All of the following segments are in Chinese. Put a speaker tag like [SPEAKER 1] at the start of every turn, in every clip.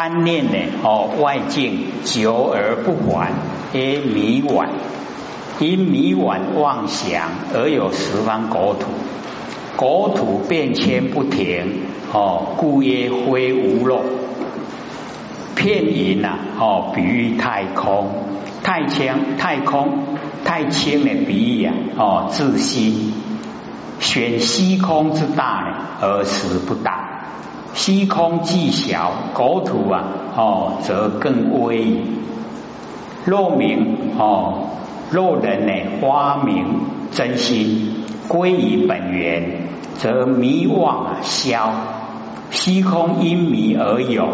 [SPEAKER 1] 贪念呢哦外境久而不还，曰迷惘。因迷惘妄想而有十方国土，国土变迁不停哦，故曰非无漏。片云呐哦，比喻太空，太轻太空太轻的比喻啊哦，自心选虚空之大呢，而实不大。虚空既小，国土啊哦，则更微。若明哦。若人呢发明真心归于本源，则迷妄消，虚空因迷而有，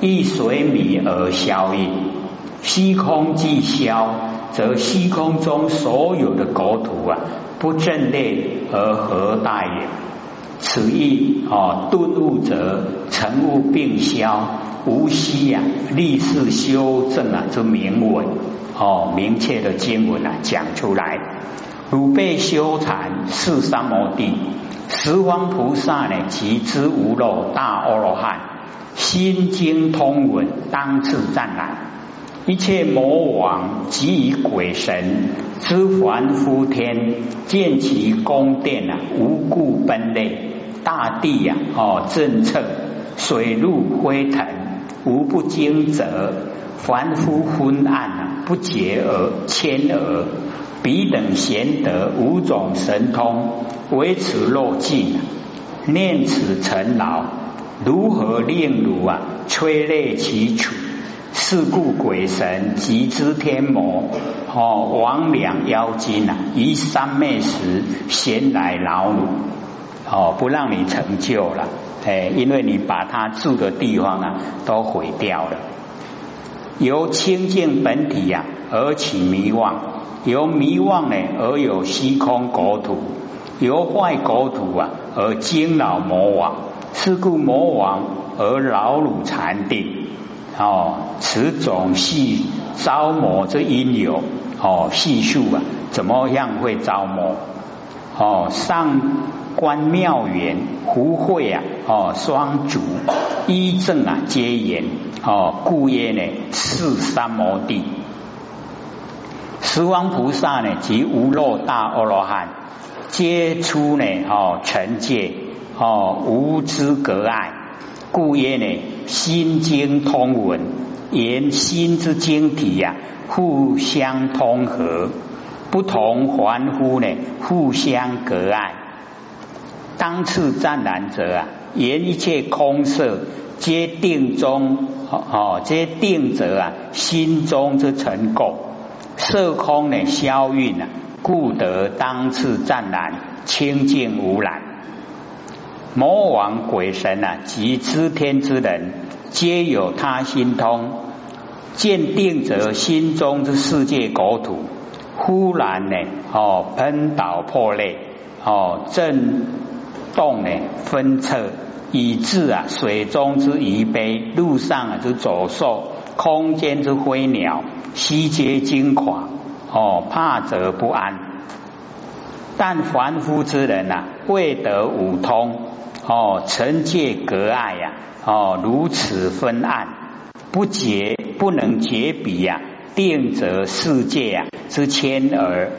[SPEAKER 1] 亦随迷而消矣。虚空既消，则虚空中所有的国土啊不正列而何大也？此意哦顿悟者成悟并消，无息呀立誓修正啊之明文。哦，明确的经文啊，讲出来。汝辈修禅是三摩地，十方菩萨呢，即知无漏大阿罗汉，心经通文，当次湛然。一切魔王及以鬼神之凡夫天，见其宫殿啊，无故奔类；大地呀，哦，震策，水陆飞腾，无不惊蛰。凡夫昏暗啊，不洁而谦而，彼等贤德五种神通，唯此若尽，念此尘劳，如何令汝啊催泪其处？是故鬼神及之天魔，哦，魍魉妖精啊，于三昧时闲来劳汝，哦，不让你成就了，哎，因为你把他住的地方啊都毁掉了。由清净本体呀而起迷妄，由迷妄呢而有虚空国土，由坏国土啊而惊扰魔王，是故魔王而劳辱禅定。哦，此种系招魔之因由。哦，细数啊，怎么样会招魔？哦，上观妙缘，胡慧啊，哦，双足一正啊，皆言。哦，故曰呢，是三摩地，十方菩萨呢，及无漏大阿罗汉，皆出呢，哦，成界，哦，无知隔碍，故曰呢，心经通文，言心之经体呀，互相通合，不同凡夫呢，互相隔碍。当次湛然者啊，言一切空色。皆定中，哦，皆定者啊，心中之成垢，色空呢消运啊，故得当次湛然，清净无染。魔王鬼神啊，及知天之人，皆有他心通，见定者心中之世界国土，忽然呢，哦，喷倒破裂，哦，震动呢，分测。以致啊，水中之鱼悲，路上啊之走兽，空间之飞鸟，悉皆惊狂，哦，怕则不安。但凡夫之人呐，未得五通，哦，成界隔碍呀，哦，如此分暗，不解，不能解彼呀，定则世界啊之千儿，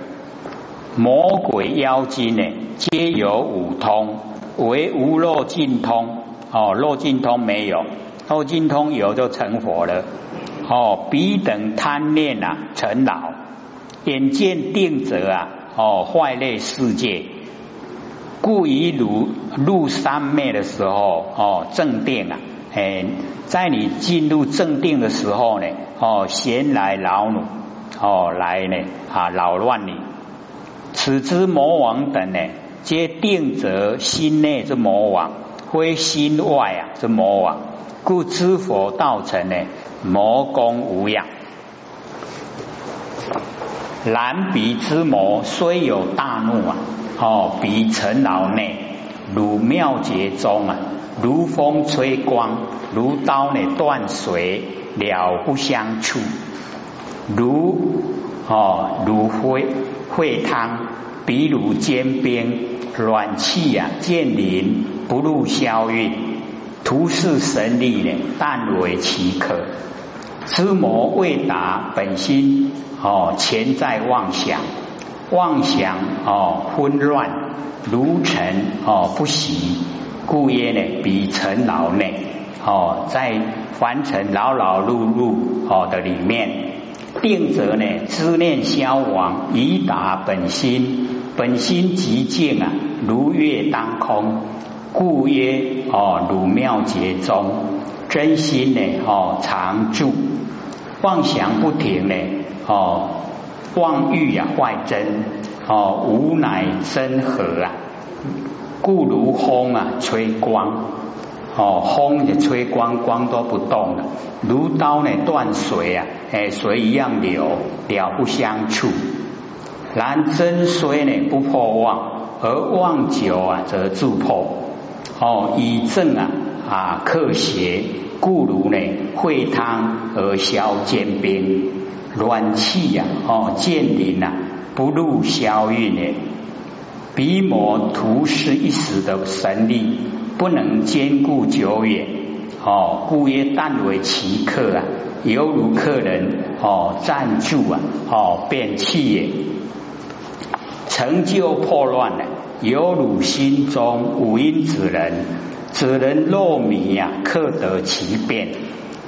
[SPEAKER 1] 魔鬼妖精呢，皆有五通。为无漏尽通哦，漏尽通没有，漏尽通有就成佛了哦。彼等贪念啊，成老，眼见定者啊，哦，坏类世界，故以如入三昧的时候哦，正定啊，哎，在你进入正定的时候呢，哦，闲来扰你，哦，来呢啊，扰乱你，此之魔王等呢。皆定则心内之魔王，非心外啊之魔王，故知佛道成呢，魔功无恙。然彼之魔虽有大怒啊，哦，彼尘劳内，如妙劫中啊，如风吹光，如刀呢断水，了不相触，如哦如灰沸汤。比如坚冰，暖气呀，渐临不入消运，图示神力呢，但为其可。知魔未达本心哦，潜在妄想，妄想哦混乱如尘哦不习，故曰呢比尘劳内哦，在凡尘劳劳碌碌哦的里面，定则呢知念消亡，以达本心，本心极静啊，如月当空，故曰哦如妙劫中真心呢哦常住。妄想不停呢，哦，妄欲啊坏真，哦，无乃真和啊，故如风啊吹光，哦，风就吹光，光都不动了，如刀呢断水啊，哎，水一样流，了不相触。然真虽呢不破妄，而妄久啊则自破。哦，以正啊啊克邪。故如呢，会汤而消坚冰，暖气呀，哦，见灵呐，不入消运呢。笔墨图示一时的神力，不能兼顾久远，哦，故曰但为其客啊，犹如客人哦暂住啊，哦便弃也。成就破乱了，犹如心中五阴之人。此人若迷呀，克得其变；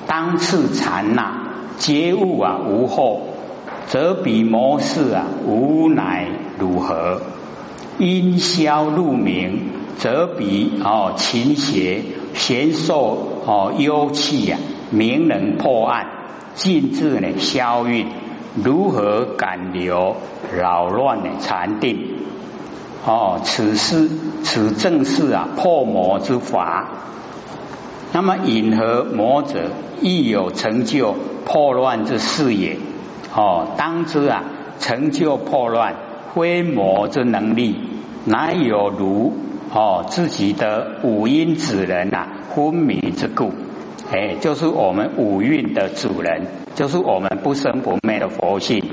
[SPEAKER 1] 当次禅那皆悟啊无后，则彼魔事啊无乃如何？因消入明，则彼哦勤邪贤受哦幽气呀，明人破案，尽至呢消运，如何敢留扰乱呢禅定？哦，此事此正是啊破魔之法。那么引合魔者亦有成就破乱之事也。哦，当知啊成就破乱非魔之能力，哪有如哦自己的五阴子人呐昏迷之故？哎，就是我们五蕴的主人，就是我们不生不灭的佛性。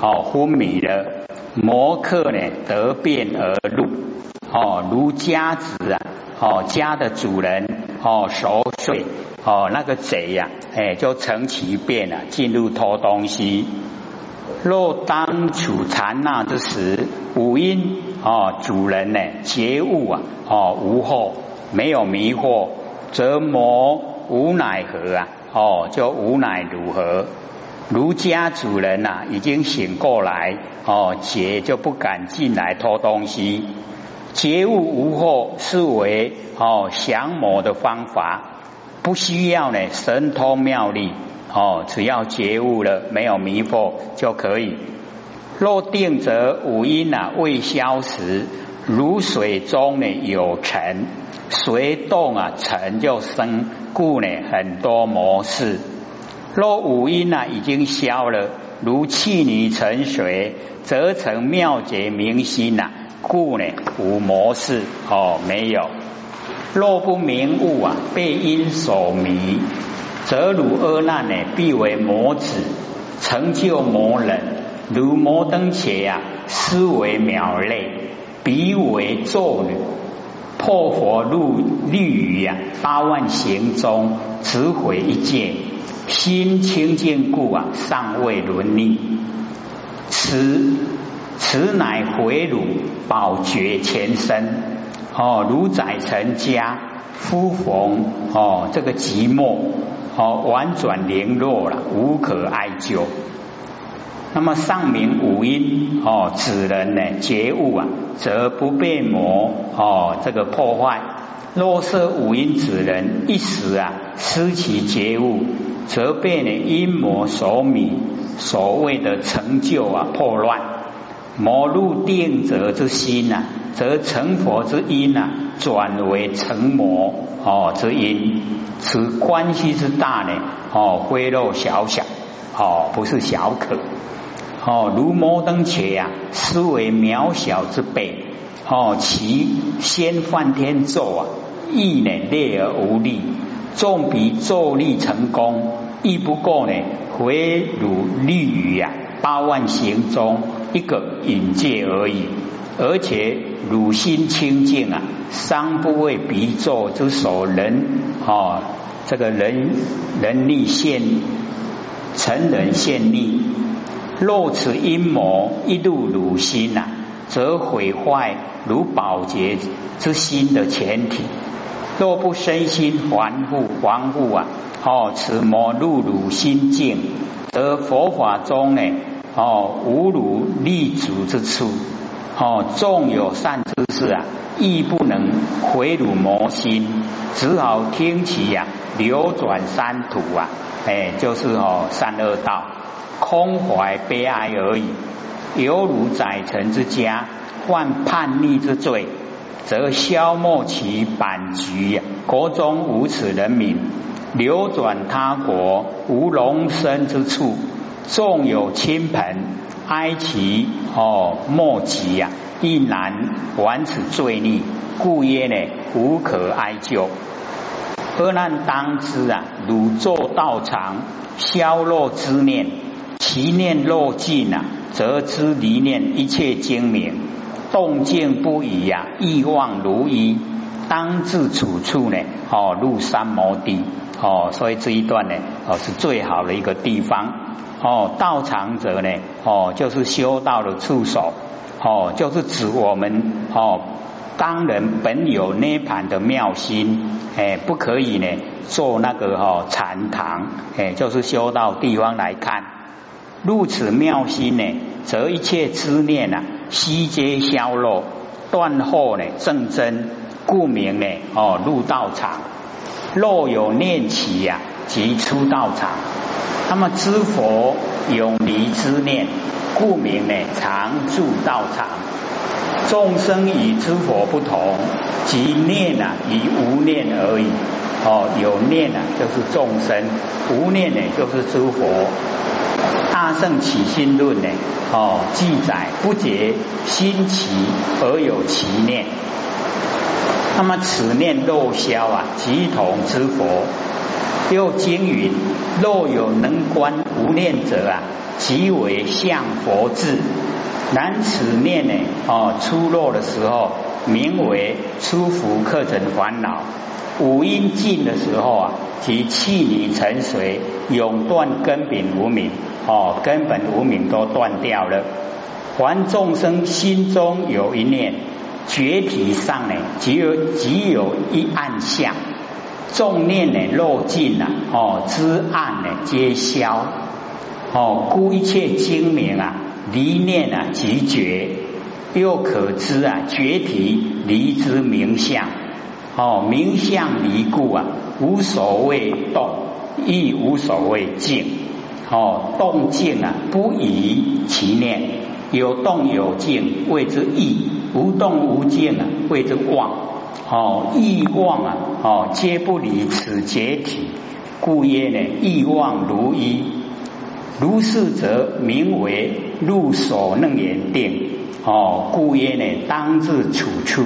[SPEAKER 1] 哦，昏迷了。摩客呢得变而入，哦，如家子啊，哦，家的主人哦熟睡，哦，那个贼呀，哎，就成其变了，进入偷东西。若当处禅那之时，五阴哦主人呢觉悟啊，哦无后没有迷惑，则魔无奈何啊，哦就无奈如何。儒家主人呐，已经醒过来哦，劫就不敢进来偷东西。劫物无后，是为哦降魔的方法，不需要呢神通妙力哦，只要觉悟了，没有迷惑就可以。若定则五阴呐未消时，如水中呢有尘，水动啊尘就生，故呢很多模式。若五阴啊已经消了，如气泥成水，则成妙觉明心呐。故呢无魔事哦，没有。若不明悟啊，被因所迷，则汝阿难呢，必为魔子，成就魔人。如摩登伽呀，思为渺类，彼为咒女，破佛入律语呀，八万行中，只毁一戒。心清净故啊，尚未伦理。此此乃回汝保觉前身哦，如载成家夫逢哦，这个寂寞哦，婉转零落了，无可哀救。那么上明五音哦，此人呢觉悟啊，则不被魔哦这个破坏。若是五音指人一时啊失其觉悟。则被呢阴魔所迷，所谓的成就啊破乱，魔入定者之心呐，则成佛之因呐，转为成魔哦之因，此关系之大呢哦，非肉小小哦，不是小可哦，如摩登伽呀，思为渺小之辈哦，其先犯天咒啊，亦呢烈而无力。纵比咒力成功，亦不过呢，回如绿雨呀，八万行中一个引介而已。而且汝心清净啊，伤不为鼻作之所能哦，这个人人力现成人现力。若此阴谋一入汝心呐，则毁坏如保洁之心的前提。若不身心防护防护啊，哦，此魔入汝心境，则佛法中呢，哦，无汝立足之处。哦，纵有善知识啊，亦不能回汝魔心，只好听其呀，流转三途啊，哎，就是哦，三恶道。空怀悲哀而已，犹如宰臣之家犯叛逆之罪，则消没其 bản 局。国中无此人民，流转他国无容身之处。纵有亲朋，哀其哦莫及呀，亦难完此罪孽。故曰呢，无可哀救。恶难当知啊，汝作道场，消落之念。其念若尽啊，则知离念一切精明，动静不已呀，意望如一，当自处处呢，哦，入三摩地，哦，所以这一段呢，哦，是最好的一个地方，哦，道场者呢，哦，就是修道的处所，哦，就是指我们，哦，当人本有涅盘的妙心，哎，不可以呢，做那个哦禅堂，哎，就是修道地方来看。入此妙心呢，则一切之念啊，悉皆消落，断后呢正真，故名呢哦入道场。若有念起呀，即出道场。那么知佛永离之念，故名呢常住道场。众生与知佛不同，即念啊与无念而已。哦，有念啊就是众生，无念呢就是诸佛。大圣起心论呢？哦，记载不觉心起而有其念。那么此念若消啊，即同之佛。又经云：若有能观无念者啊，即为向佛智。然此念呢？哦，出落的时候，名为出伏克成烦恼。五阴尽的时候啊，即气泥成水，永断根本无明。哦，根本无名都断掉了。凡众生心中有一念，觉体上呢，只有只有一暗相。众念呢，若尽了，哦，知暗呢，皆消。哦，故一切精明啊，离念啊，即觉。又可知啊，觉体离之明相。哦，明相离故啊，无所谓动，亦无所谓静。哦，动静啊，不以其念；有动有静，谓之意；无动无静啊，谓之妄。哦，意妄啊，哦，皆不离此解体，故曰呢，意妄如一。如是则名为入所能言定。哦，故曰呢，当自处处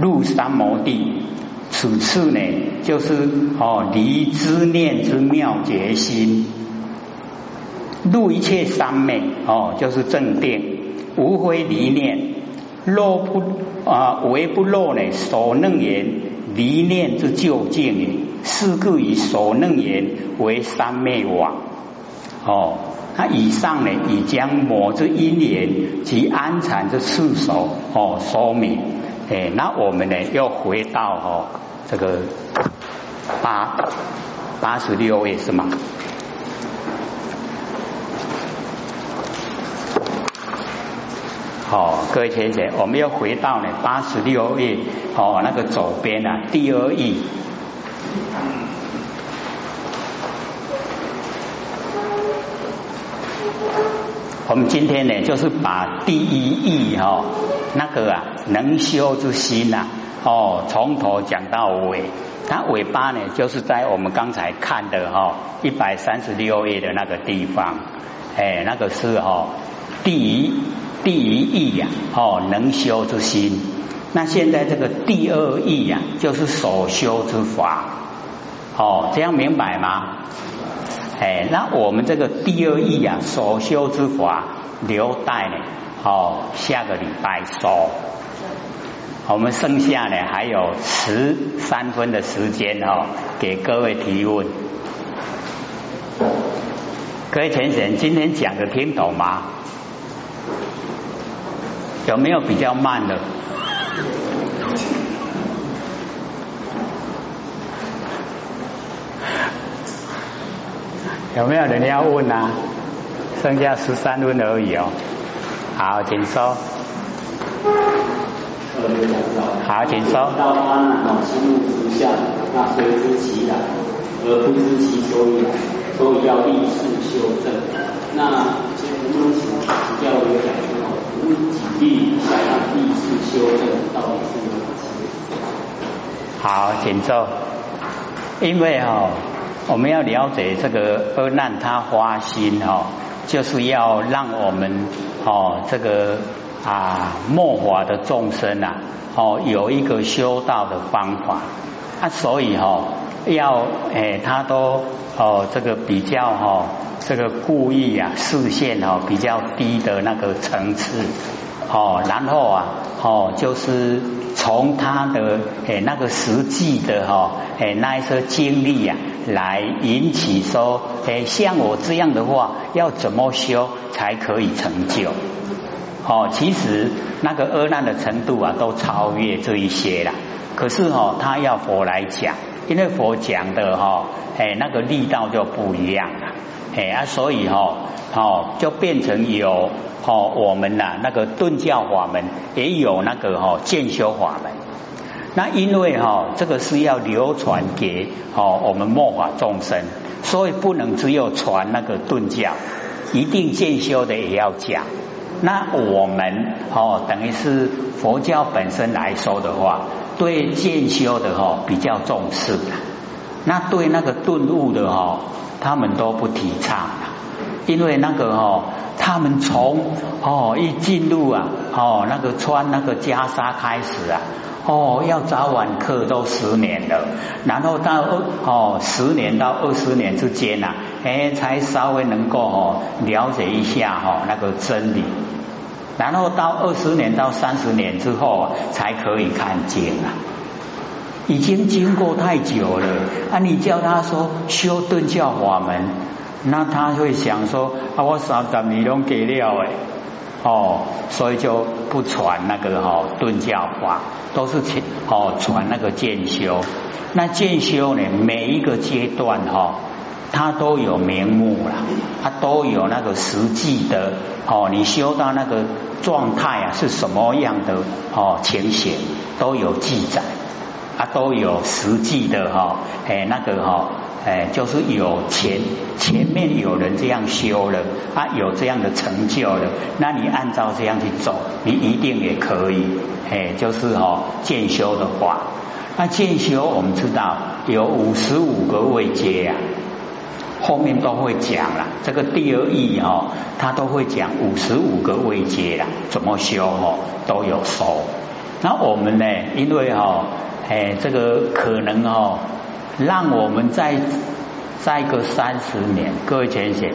[SPEAKER 1] 入三摩地。此次呢，就是哦，离知念之妙觉心。入一切三昧哦，就是正定，无非离念。若不啊，为不落呢？所能言离念之究竟也，是故以所能言为三昧王。哦，那以上呢，已将魔之因缘及安禅之次首哦说明。哎，那我们呢，要回到哦这个八八十六页是吗？好，各位先生，我们要回到呢八十六页哦，那个左边啊，第二页。我们今天呢，就是把第一义哈，那个啊能修之心呐，哦，从头讲到尾。它尾巴呢，就是在我们刚才看的哈一百三十六页的那个地方，哎，那个是哈第一。第一义呀，哦，能修之心。那现在这个第二义呀，就是所修之法。哦，这样明白吗？哎，那我们这个第二义呀，所修之法，留待呢哦，下个礼拜收。我们剩下呢还有十三分的时间哦，给各位提问。各位先生，今天讲的听懂吗？有没有比较慢的？有没有人要问啊？剩下十三分而已哦。好，请说。好，请说。
[SPEAKER 2] 到阿难哦，心入实相，那随知其来，而不知其所以来，所以要立事修正。那先问请教一个讲师哦，举例一下立事修正到底是什么意思？
[SPEAKER 1] 好，请坐。因为哦，我们要了解这个阿难他发心哦，就是要让我们哦这个。啊，末法的众生啊，哦，有一个修道的方法，啊，所以哈，要诶，他都哦，这个比较哈，这个故意啊，视线哦比较低的那个层次，哦，然后啊，哦，就是从他的诶那个实际的哈，诶那一些经历啊，来引起说，诶，像我这样的话，要怎么修才可以成就？哦，其实那个恶难的程度啊，都超越这一些了。可是哦，他要佛来讲，因为佛讲的哈，哎，那个力道就不一样了，哎啊，所以哈，哦，就变成有哦，我们呐那个顿教法门也有那个哈渐修法门。那因为哈，这个是要流传给哦我们末法众生，所以不能只有传那个顿教，一定渐修的也要讲。那我们哦，等于是佛教本身来说的话，对渐修的哈比较重视，那对那个顿悟的哈，他们都不提倡因为那个哦，他们从哦一进入啊，哦那个穿那个袈裟开始啊。哦，要早晚课都十年了，然后到二哦十年到二十年之间呐，哎，才稍微能够哦了解一下哈那个真理，然后到二十年到三十年之后，才可以看见啊。已经经过太久了啊！你叫他说修顿教法门，那他会想说啊，我三十年都给了哎。哦，所以就不传那个哈顿教法，都是传哦传那个渐修。那渐修呢，每一个阶段哈，它都有名目了，它都有那个实际的哦，你修到那个状态啊是什么样的哦情形，都有记载，啊都有实际的哈，哎那个哈。哎，就是有前前面有人这样修了，啊，有这样的成就了，那你按照这样去走，你一定也可以。哎，就是哦，渐修的话，那渐修我们知道有五十五个位阶啊，后面都会讲了。这个第二义哦，他都会讲五十五个位阶啦，怎么修哦，都有说。那我们呢，因为哦，哎，这个可能哦。让我们再再个三十年，各位浅显，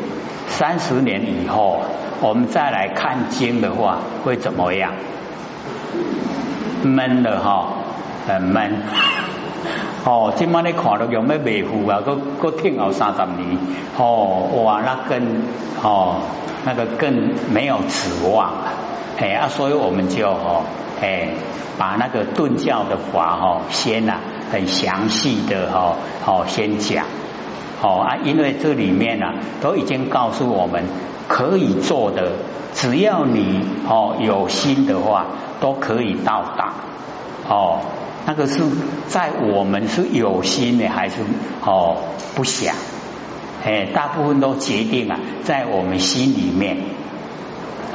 [SPEAKER 1] 三十年以后，我们再来看经的话，会怎么样？闷了哈，很闷。哦，今晚你看到有咩维护啊？个个听后三十年，哦，哇，那更哦，那个更没有指望了。哎啊，所以我们就哦，哎，把那个顿教的法哦，先呐。很详细的哈，好先讲，好啊，因为这里面呢都已经告诉我们可以做的，只要你哦有心的话，都可以到达。哦，那个是在我们是有心的还是哦不想？哎，大部分都决定啊，在我们心里面，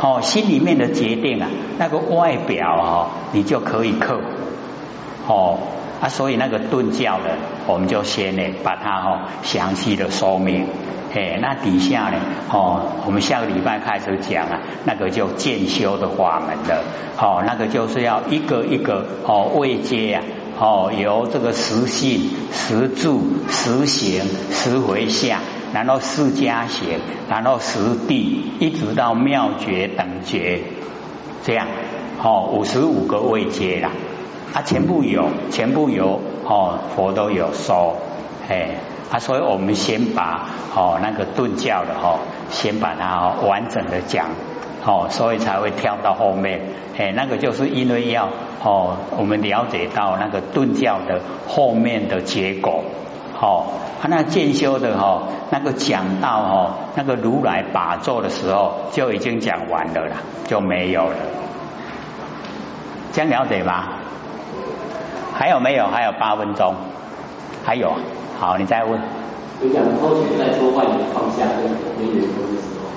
[SPEAKER 1] 哦，心里面的决定啊，那个外表哦，你就可以克服，哦。啊，所以那个顿教的，我们就先呢把它哈详细的说明。哎，那底下呢，哦，我们下个礼拜开始讲啊，那个就渐修的法门的，哦，那个就是要一个一个哦位阶啊，哦由这个实性、实住、实行、实回向，然后四加行，然后实地，一直到妙觉等觉。这样哦，五十五个位阶啦，啊，全部有，全部有哦，佛都有说，哎，啊，所以我们先把哦那个顿教的哦，先把它完整的讲，哦，所以才会跳到后面，哎，那个就是因为要哦，我们了解到那个顿教的后面的结果。哦，他那渐修的哈，那个讲到哦，那个如来把座的时候就已经讲完了啦，就没有了。这样了解吗？还有没有？还有八分钟？还有？好，你再问。
[SPEAKER 2] 就讲后前在做万缘放下跟跟圆通的时候，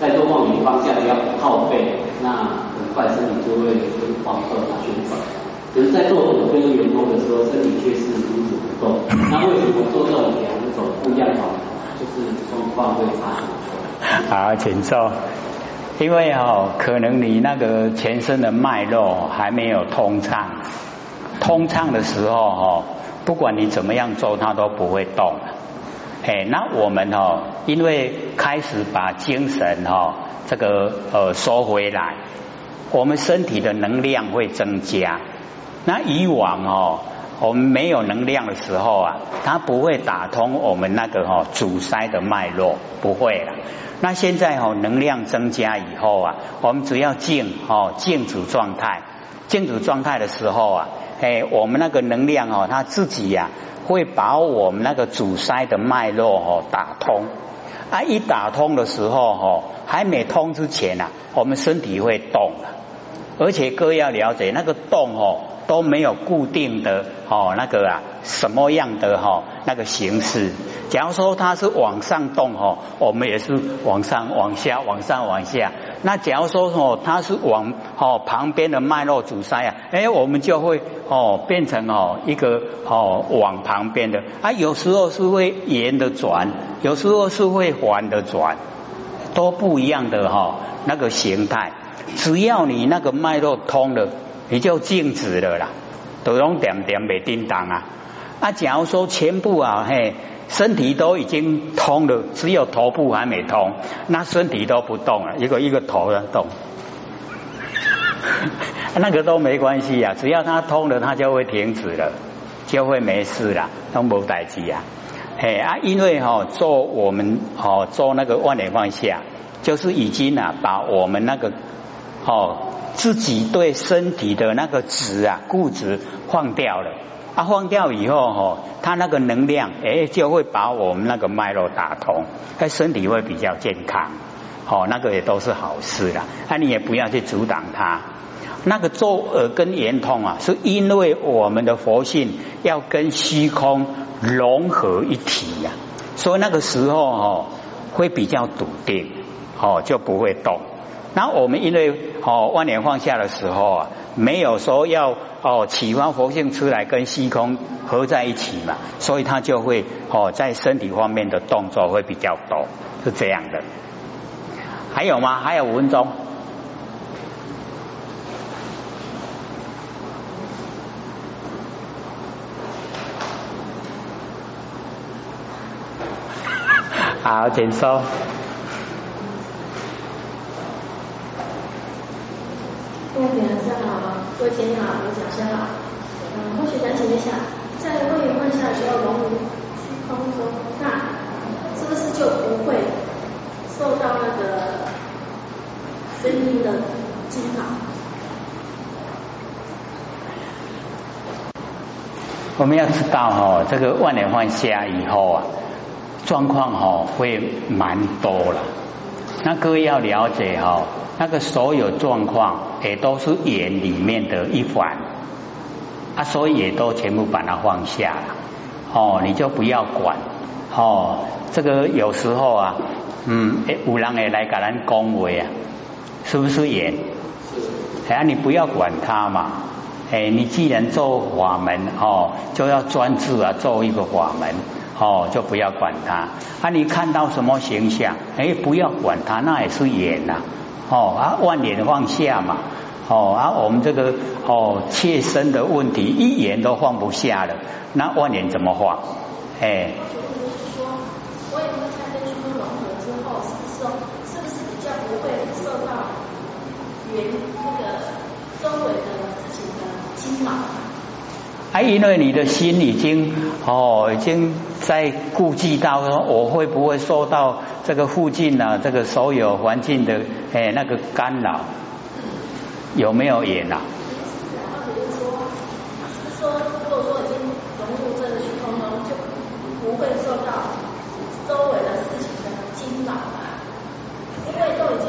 [SPEAKER 2] 在做万缘放下要靠背，那很快身体就会就往后它旋转。只是在做手跟员工的时候，身体却是如此不动。那为什么做这种两种不一样的，就是状况会差很多？
[SPEAKER 1] 好，请坐。因为哦，可能你那个全身的脉络还没有通畅，通畅的时候哦，不管你怎么样做，它都不会动。哎，那我们哦，因为开始把精神哦，这个呃收回来，我们身体的能量会增加。那以往哦，我们没有能量的时候啊，它不会打通我们那个哦阻塞的脉络，不会了。那现在哦，能量增加以后啊，我们只要静哦静止状态，静止状态的时候啊，哎，我们那个能量哦，它自己呀会把我们那个阻塞的脉络哦打通。啊，一打通的时候哦，还没通之前啊，我们身体会动了，而且各位要了解那个动哦。都没有固定的哦，那个啊，什么样的哈那个形式？假如说它是往上动哦，我们也是往上、往下、往上、往下。那假如说哦，它是往哦旁边的脉络阻塞啊，哎，我们就会哦变成哦一个哦往旁边的啊，有时候是会沿的转，有时候是会环的转，都不一样的哈那个形态。只要你那个脉络通了。你就静止了啦，都用点点没叮当啊！啊，假如说全部啊，嘿，身体都已经通了，只有头部还没通，那身体都不动了，一个一个头在动，那个都没关系呀，只要它通了，它就会停止了，就会没事了，都无代志啊！嘿啊，因为哈做我们哦做那个万年放下，就是已经啊把我们那个哦。自己对身体的那个执啊固执放掉了啊，放掉以后哦，他那个能量哎就会把我们那个脉络打通，他身体会比较健康，哦，那个也都是好事啦。那你也不要去阻挡它。那个做耳根圆通啊，是因为我们的佛性要跟虚空融合一体呀，所以那个时候哦会比较笃定，哦就不会动。那我们因为哦万年放下的时候啊，没有说要哦启发佛性出来跟虚空合在一起嘛，所以他就会哦在身体方面的动作会比较多，是这样的。还有吗？还有五分钟。好，请说。
[SPEAKER 3] 各位讲师好，各位前辈好，各位讲师好。嗯，或许想请问一下，在位于放下的时候融入虚空中，那是不是就不会受到那个声音的惊扰？
[SPEAKER 1] 我们要知道哈，这个万年放下以后啊，状况哈会蛮多了。那各位要了解哈。那个所有状况也都是眼里面的一环啊，所以也都全部把它放下了哦，你就不要管哦。这个有时候啊，嗯，哎，有人也来给咱恭维啊，是不是眼？哎，你不要管他嘛，哎，你既然做法门哦，就要专注啊，做一个法门哦，就不要管他啊。你看到什么形象，哎，不要管他，那也是眼呐。哦啊，万年放下嘛，哦啊，我们这个哦切身的问题一言都放不下了，那万年怎么放？
[SPEAKER 3] 哎。就是说，我也跟虚空融合之后，是不是是不是比较不会受到缘那个周围的事情的惊扰。
[SPEAKER 1] 还，因为你的心已经哦，已经在顾忌到说，我会不会受到这个附近呢这个所有环境的哎那个干扰，有没有缘啊？
[SPEAKER 3] 或者是说，是说如果说已经融入这个虚空中，就不会受到周围的事情的惊扰啊，因为都已经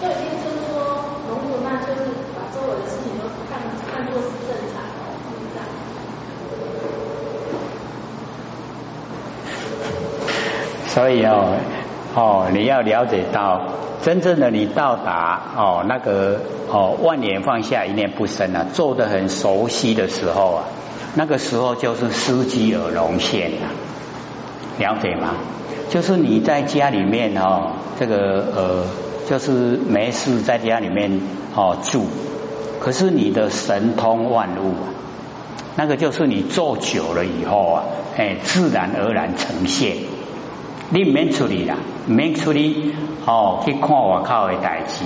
[SPEAKER 3] 都已经就是说融入，那就是把周围的事情都看看作是正常。
[SPEAKER 1] 所以哦哦，你要了解到，真正的你到达哦那个哦万年放下一念不生啊，做的很熟悉的时候啊，那个时候就是司机而龙现啊，了解吗？就是你在家里面哦，这个呃，就是没事在家里面哦住，可是你的神通万物，啊那个就是你做久了以后啊，哎，自然而然呈现。你唔免处理啦，唔免处理哦，去看外口的代志，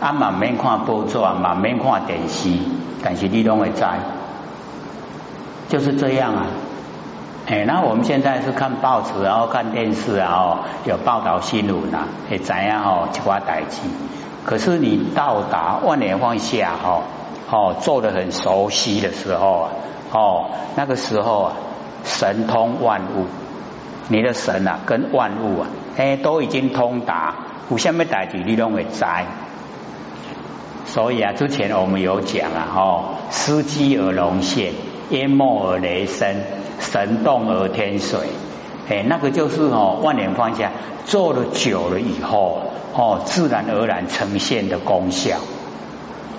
[SPEAKER 1] 啊嘛唔免看报纸，嘛唔免看电视，但是你拢会知，就是这样啊。哎，那我们现在是看报纸，然后看电视，然后有报道新闻啊，会知样哦，一寡代志。可是你到达万年放下哈，哦，做的很熟悉的时候啊，哦，那个时候啊，神通万物。你的神啊，跟万物啊，哎，都已经通达，有什么代志你拢会知。所以啊，之前我们有讲啊，哦，司机而龙现，淹没而雷声，神动而天水，哎，那个就是哦，万年放下做了久了以后，哦，自然而然呈现的功效，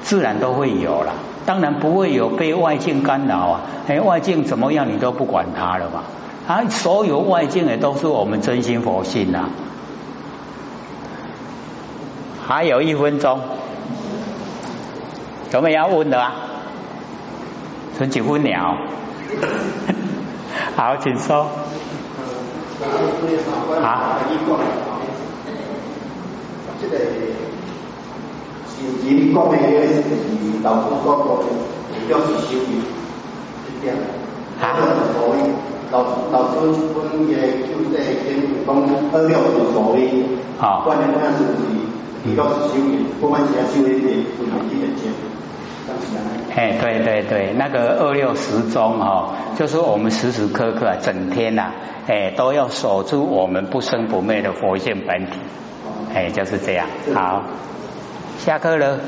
[SPEAKER 1] 自然都会有了。当然不会有被外境干扰啊，哎，外境怎么样你都不管它了嘛。啊，所有外境也都是我们真心佛性呐。还有一分钟，有没有要问的啊？剩几分鸟？好，请说。
[SPEAKER 4] 好。这个修行讲的是老师说过的，表示修行，是这样。
[SPEAKER 1] 好。
[SPEAKER 4] 老老师分也就在跟讲二六五所谓，
[SPEAKER 1] 好，
[SPEAKER 4] 关键关键是比较是修理，不管其他修理点，不能一点钱。
[SPEAKER 1] 哎，对对对，那个二六时钟哈，就是我们时时刻刻整天呐，哎，都要守住我们不生不灭的佛性本体，哎，就是这样。好，下课了。